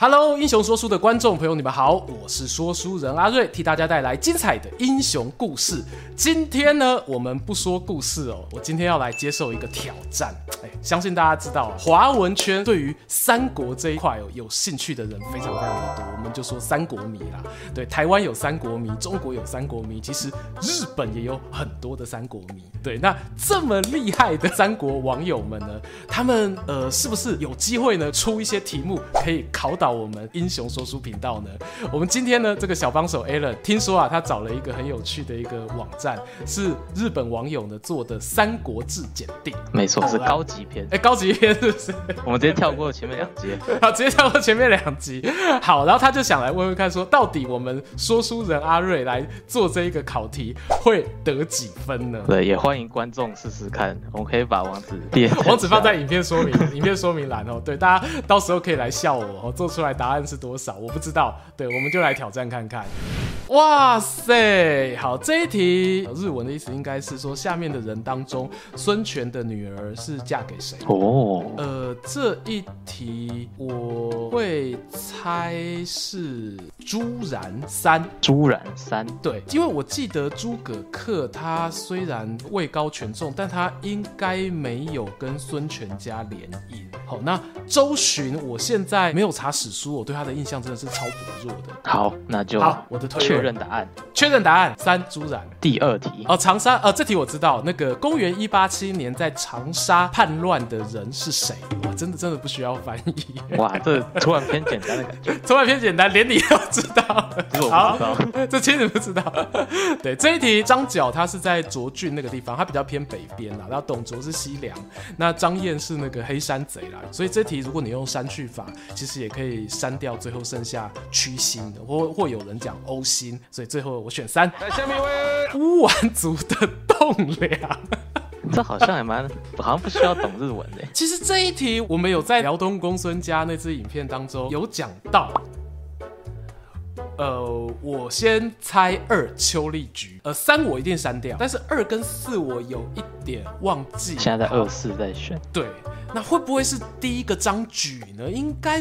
Hello，英雄说书的观众朋友，你们好，我是说书人阿瑞，替大家带来精彩的英雄故事。今天呢，我们不说故事哦，我今天要来接受一个挑战。哎，相信大家知道，华文圈对于三国这一块哦，有兴趣的人非常非常的多。我们就说三国迷啦，对，台湾有三国迷，中国有三国迷，其实日本也有很多的三国迷。对，那这么厉害的三国网友们呢，他们呃，是不是有机会呢，出一些题目可以考倒我们英雄说书频道呢？我们今天呢，这个小帮手 Alan 听说啊，他找了一个很有趣的一个网站，是日本网友呢做的《三国志检定》。没错，是高级篇。哎，高级篇是不是？我们直接跳过前面两集。好，直接跳过前面两集。好，然后他就想来问问看，说到底我们说书人阿瑞来做这一个考题会得几分呢？对，也欢迎观众试试看。我们可以把网址 网址放在影片说明影片说明栏哦。对，大家到时候可以来笑我哦，做出来答案是多少？我不知道。对，我们就来挑战看看。哇塞，好，这一题日文的意思应该是说，下面的人当中，孙权的女儿是嫁给谁？哦，呃，这一题我会猜是朱然三。朱然三，对，因为我记得诸葛恪他虽然位高权重，但他应该没有跟孙权家联姻。好，那周巡，我现在没有查史书，我对他的印象真的是超薄弱的。好，那就好，我的推确认答案，确认答案三朱然。第二题哦，长沙呃，这题我知道，那个公元一八七年在长沙叛乱的人是谁？哇，真的真的不需要翻译。哇，这突然偏简单的感觉，突然偏简单，连你都知道。这我不知道，好 这其实不知道。对，这一题张角他是在涿郡那个地方，他比较偏北边啦。然后董卓是西凉，那张燕是那个黑山贼啦。所以这题如果你用删去法，其实也可以删掉最后剩下区心的，或或有人讲欧心，所以最后我选三。来，下面一位乌丸族的栋梁，这好像也蛮，好像不需要懂日文的。其实这一题我们有在辽东公孙家那支影片当中有讲到。呃，我先猜二邱力局，呃，三我一定删掉，但是二跟四我有一点忘记。现在在二四在选，对，那会不会是第一个张举呢？应该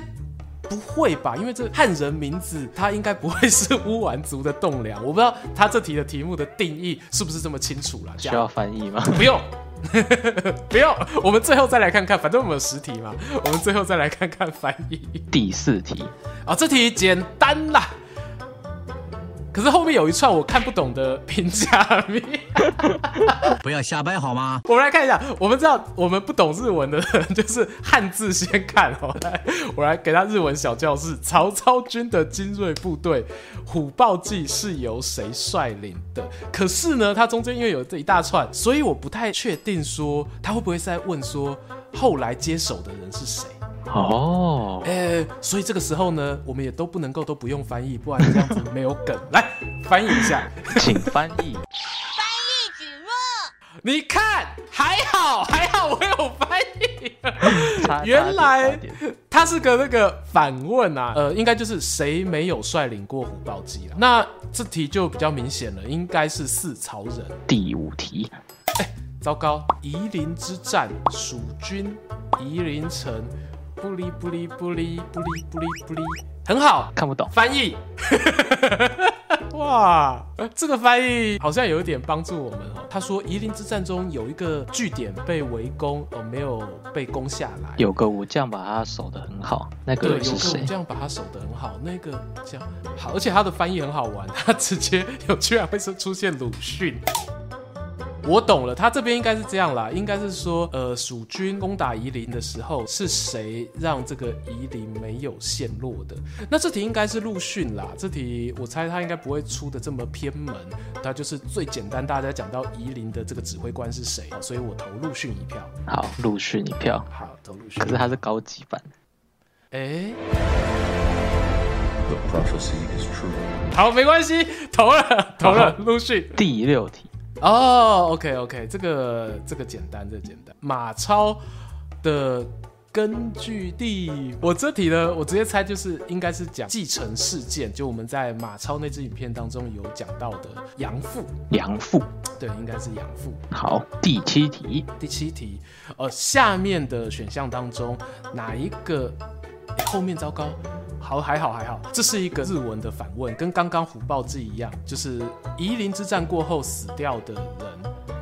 不会吧，因为这汉人名字，他应该不会是乌丸族的栋梁。我不知道他这题的题目的定义是不是这么清楚了？需要翻译吗？不用，不用，我们最后再来看看，反正我们有十题嘛，我们最后再来看看翻译。第四题，啊，这题简单啦。可是后面有一串我看不懂的评价名，不要瞎掰好吗？我们来看一下，我们知道我们不懂日文的人就是汉字先看哦。来，我来给他日文小教室。曹操军的精锐部队虎豹骑是由谁率领的？可是呢，它中间因为有这一大串，所以我不太确定说他会不会是在问说后来接手的人是谁。哦，哎、欸，所以这个时候呢，我们也都不能够都不用翻译，不然这样子没有梗。来翻译一下，请翻译。翻译蒟蒻，你看还好还好，我有翻译。原来他是个那个反问啊，呃，应该就是谁没有率领过虎豹骑了？那这题就比较明显了，应该是四朝人。第五题，哎、欸，糟糕，夷陵之战，蜀军夷陵城。不离不离不离不离不离不离，很好，看不懂翻译。哇，这个翻译好像有一点帮助我们哦。他说夷陵之战中有一个据点被围攻，哦，没有被攻下来。有个武将把他守得很好，那个是谁？对，有个武将把他守得很好，那个这样好，而且他的翻译很好玩，他直接有居然会是出现鲁迅。我懂了，他这边应该是这样啦，应该是说，呃，蜀军攻打夷陵的时候，是谁让这个夷陵没有陷落的？那这题应该是陆逊啦，这题我猜他应该不会出的这么偏门，他就是最简单，大家讲到夷陵的这个指挥官是谁，所以我投陆逊一票。好，陆逊一票。好，投陆逊。可是他是高级版。哎、好，没关系，投了，投了，陆逊。第六题。哦、oh，OK OK，这个这个简单，这个简单。马超的根据地，我这题呢，我直接猜就是应该是讲继承事件，就我们在马超那支影片当中有讲到的养父。养父，对，应该是养父。好，第七题，第七题，呃，下面的选项当中哪一个？欸、后面糟糕，好还好还好，这是一个日文的反问，跟刚刚虎豹记一样，就是夷陵之战过后死掉的人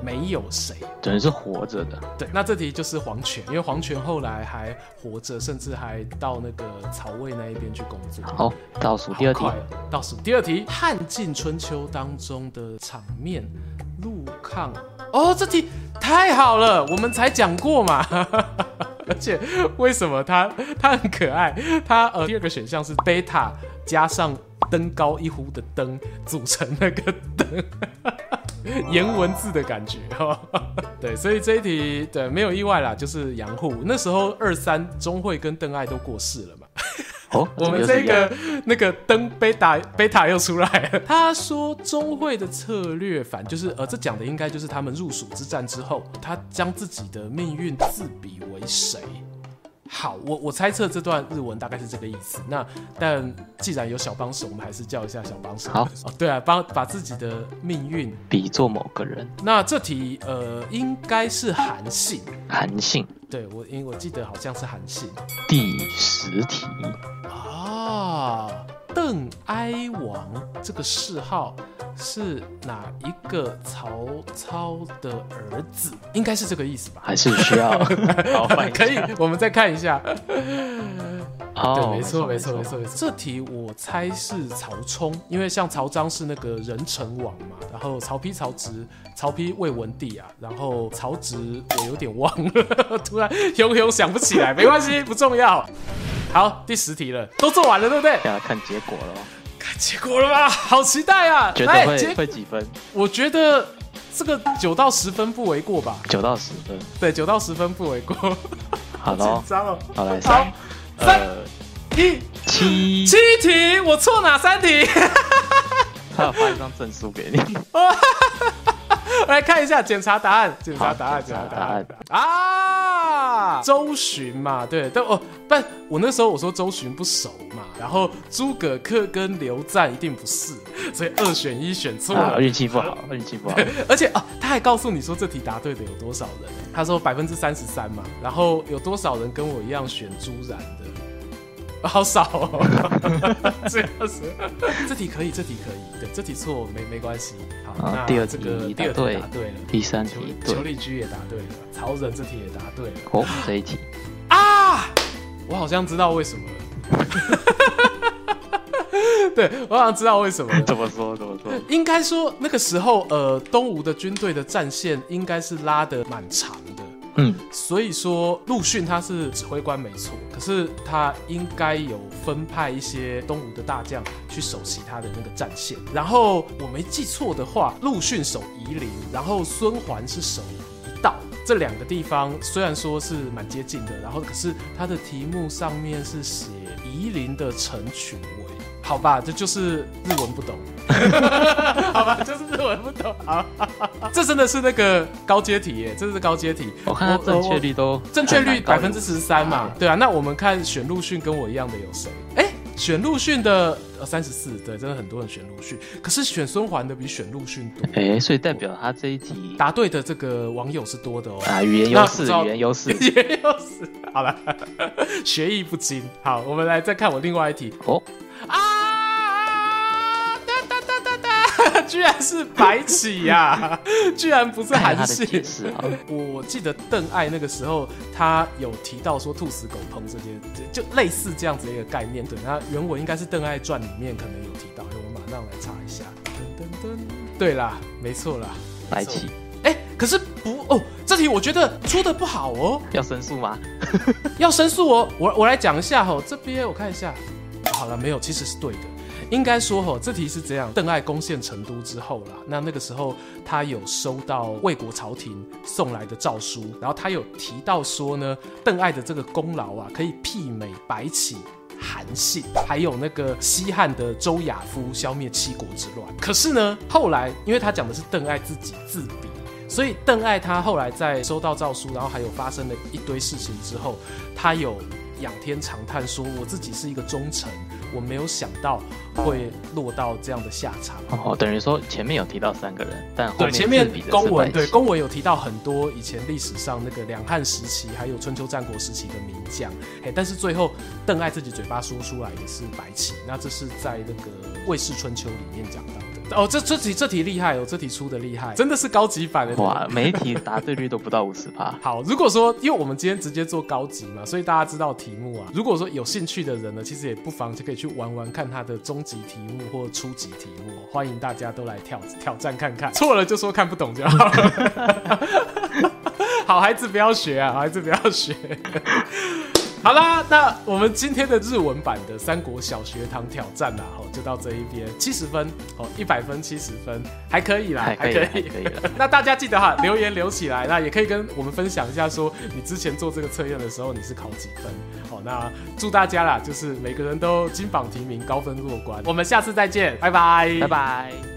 没有谁，等于是活着的。对，那这题就是黄权，因为黄权后来还活着，甚至还到那个曹魏那一边去工作。好，倒数第二题，倒数第二题，汉晋春秋当中的场面，陆抗。哦，这题太好了，我们才讲过嘛。而且为什么他他很可爱？他呃，第二个选项是贝塔加上登高一呼的登组成那个登，颜文字的感觉哈。对，所以这一题对没有意外啦，就是杨户。那时候二三钟会跟邓艾都过世了嘛。哦，我们这个那个灯贝塔贝塔又出来了。他说中会的策略反就是呃，这讲的应该就是他们入蜀之战之后，他将自己的命运自比为谁？好，我我猜测这段日文大概是这个意思。那但既然有小帮手，我们还是叫一下小帮手。好哦，对啊，帮把自己的命运比作某个人。那这题呃，应该是韩信。韩信，对我因为我记得好像是韩信。第十题啊。邓哀王这个谥号是哪一个曹操的儿子？应该是这个意思吧？还是需要？好，可以，我们再看一下。哦，对，没错，没错，没错，没错。这题我猜是曹冲，因为像曹彰是那个仁成王嘛，然后曹丕、曹植、曹丕魏文帝啊，然后曹植我有点忘了，突然 熊熊想不起来，没关系，不重要。好，第十题了，都做完了，对不对？要看结果了，看结果了吧，好期待啊！觉得会会几分？我觉得这个九到十分不为过吧。九到十分，对，九到十分不为过。好的，紧张哦。好来，三、三、一、七七题，我错哪三题？他要发一张证书给你。我 来看一下，检查答案，检查答案，检查答案啊！周巡嘛，对，但哦，但我那时候我说周巡不熟嘛，然后诸葛恪跟刘赞一定不是，所以二选一选错了，运气不好，运气不好。而且啊，他还告诉你说这题答对的有多少人？他说百分之三十三嘛，然后有多少人跟我一样选朱然的？好少哦，这样子，这题可以，这题可以，对，这题错没没关系。好，那第二这个第二题答对了，第三题裘力居也答对了，曹仁这题也答对了。哦，这一题啊，我好像知道为什么了。对，我好像知道为什么。怎么说？怎么说？应该说那个时候，呃，东吴的军队的战线应该是拉得蛮长的。嗯，所以说陆逊他是指挥官没错，可是他应该有分派一些东吴的大将去守其他的那个战线。然后我没记错的话，陆逊守夷陵，然后孙桓是守夷道。这两个地方虽然说是蛮接近的，然后可是他的题目上面是写夷陵的城群伟。好吧，这就是日文不懂。好吧，就是日文不懂。好，这真的是那个高阶题耶，这是高阶题。我看他正确率都正确率百分之十三嘛，对啊。那我们看选陆逊跟我一样的有谁？哎，选陆逊的呃三十四，对，真的很多人选陆逊。可是选孙桓的比选陆逊多。哎，所以代表他这一题答对的这个网友是多的哦。啊，语言优势，语言优势，语言优势。好了，学艺不精。好，我们来再看我另外一题。哦。啊！居然是白起呀、啊！居然不是韩信。我记得邓艾那个时候，他有提到说“兔死狗烹”这些，就类似这样子的一个概念。对，那原文应该是《邓艾传》里面可能有提到。我马上来查一下。噔噔噔，对啦，没错啦，白起。哎、欸，可是不哦，这题我觉得出的不好哦。要申诉吗？要申诉哦。我我来讲一下哦，这边我看一下。好了，没有，其实是对的。应该说，哈，这题是这样：邓艾攻陷成都之后啦，那那个时候他有收到魏国朝廷送来的诏书，然后他有提到说呢，邓艾的这个功劳啊，可以媲美白起、韩信，还有那个西汉的周亚夫消灭七国之乱。可是呢，后来因为他讲的是邓艾自己自比。所以邓艾他后来在收到诏书，然后还有发生了一堆事情之后，他有仰天长叹说：“我自己是一个忠臣，我没有想到会落到这样的下场。”哦，等于说前面有提到三个人，但后面对前面公文对公文文有提到很多以前历史上那个两汉时期还有春秋战国时期的名将，哎，但是最后邓艾自己嘴巴说出来的是白起，那这是在那个《魏氏春秋》里面讲到的。哦，这这题这题厉害哦，这题出的厉害，真的是高级版的哇！每一题答对率都不到五十趴。好，如果说因为我们今天直接做高级嘛，所以大家知道题目啊。如果说有兴趣的人呢，其实也不妨就可以去玩玩看他的中级题目或初级题目，欢迎大家都来挑挑战看看，错了就说看不懂就好了。好孩子不要学啊，好孩子不要学。好啦，那我们今天的日文版的三国小学堂挑战啦，吼，就到这一边，七十分，哦，一百分，七十分，还可以啦，还可以。那大家记得哈，留言留起来，那也可以跟我们分享一下，说你之前做这个测验的时候，你是考几分？好，那祝大家啦，就是每个人都金榜题名，高分过关。我们下次再见，拜拜，拜拜。